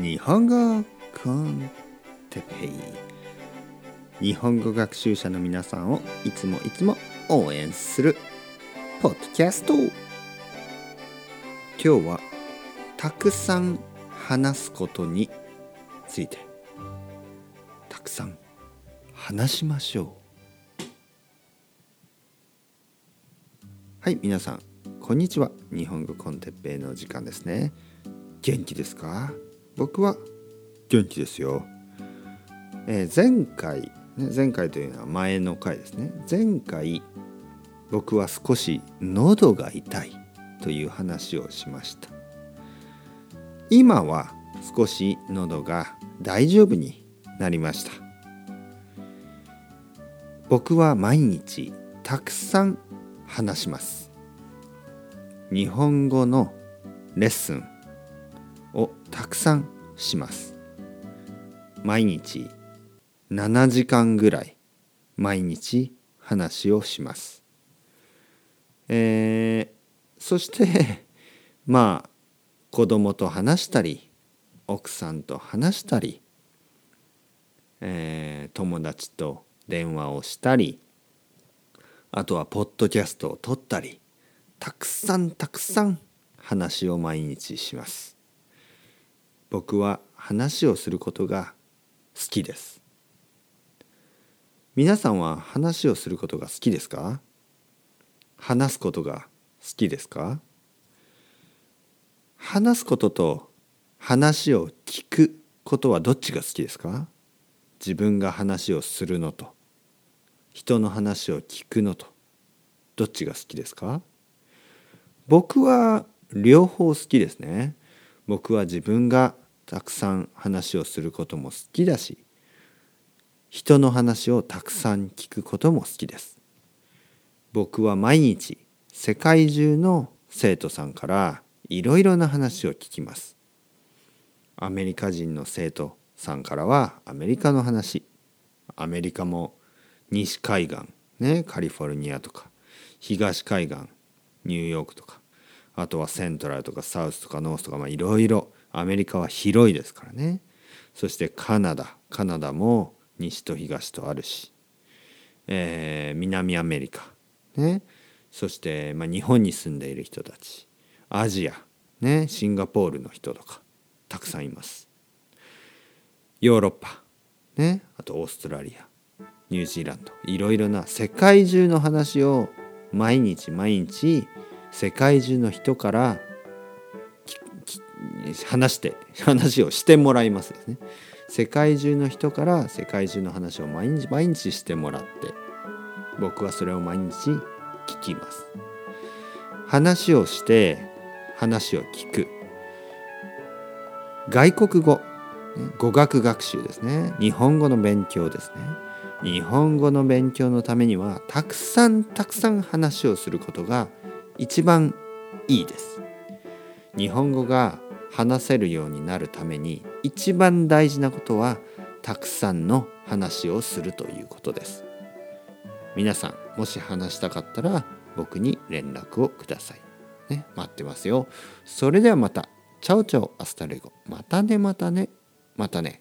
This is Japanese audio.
日本語コンテペイ日本語学習者の皆さんをいつもいつも応援するポッドキャスト。今日はたくさん話すことについてたくさん話しましょう。はい皆さんこんにちは。日本語コンテッペイの時間ですね。元気ですか？僕は元気ですよ、えー、前回、ね、前回というのは前の回ですね。前回僕は少し喉が痛いという話をしました。今は少し喉が大丈夫になりました。僕は毎日たくさん話します。日本語のレッスン。をたくさんします。毎日7時間ぐらい毎日話をします。えー、そして まあ子供と話したり奥さんと話したり、えー、友達と電話をしたりあとはポッドキャストを撮ったりたくさんたくさん話を毎日します。僕は話をすることが好きです。皆さんは話をすることが好きですか？話すことが好きですか？話すことと話を聞くことはどっちが好きですか？自分が話をするのと人の話を聞くのとどっちが好きですか？僕は両方好きですね。僕は自分がたくさん話をすることも好きだし人の話をたくさん聞くことも好きです。僕は毎日世界中の生徒さんからいろいろな話を聞きます。アメリカ人の生徒さんからはアメリカの話。アメリカも西海岸ねカリフォルニアとか東海岸ニューヨークとか。あとはセントラルとかサウスとかノースとかいろいろ。アメリカは広いですからね。そしてカナダ。カナダも西と東とあるし、えー、南アメリカ、ね、そして、まあ、日本に住んでいる人たち。アジア、ね、シンガポールの人とか。たくさんいます。ヨーロッパ、ね、あとオーストラリア。ニュージーランド。いろいろな世界中の話を毎日毎日世界中の人から話して 話をしてもらいますですね。世界中の人から世界中の話を毎日毎日してもらって僕はそれを毎日聞きます。話をして話を聞く。外国語。語学学習ですね。日本語の勉強ですね。日本語の勉強のためにはたくさんたくさん話をすることが一番いいです。日本語が話せるようになるために一番大事なことはたくさんの話をするということです。皆さんもし話したかったら僕に連絡をください。ね待ってますよ。それではまた。 Chao chao hasta luego。またねまたね。またね。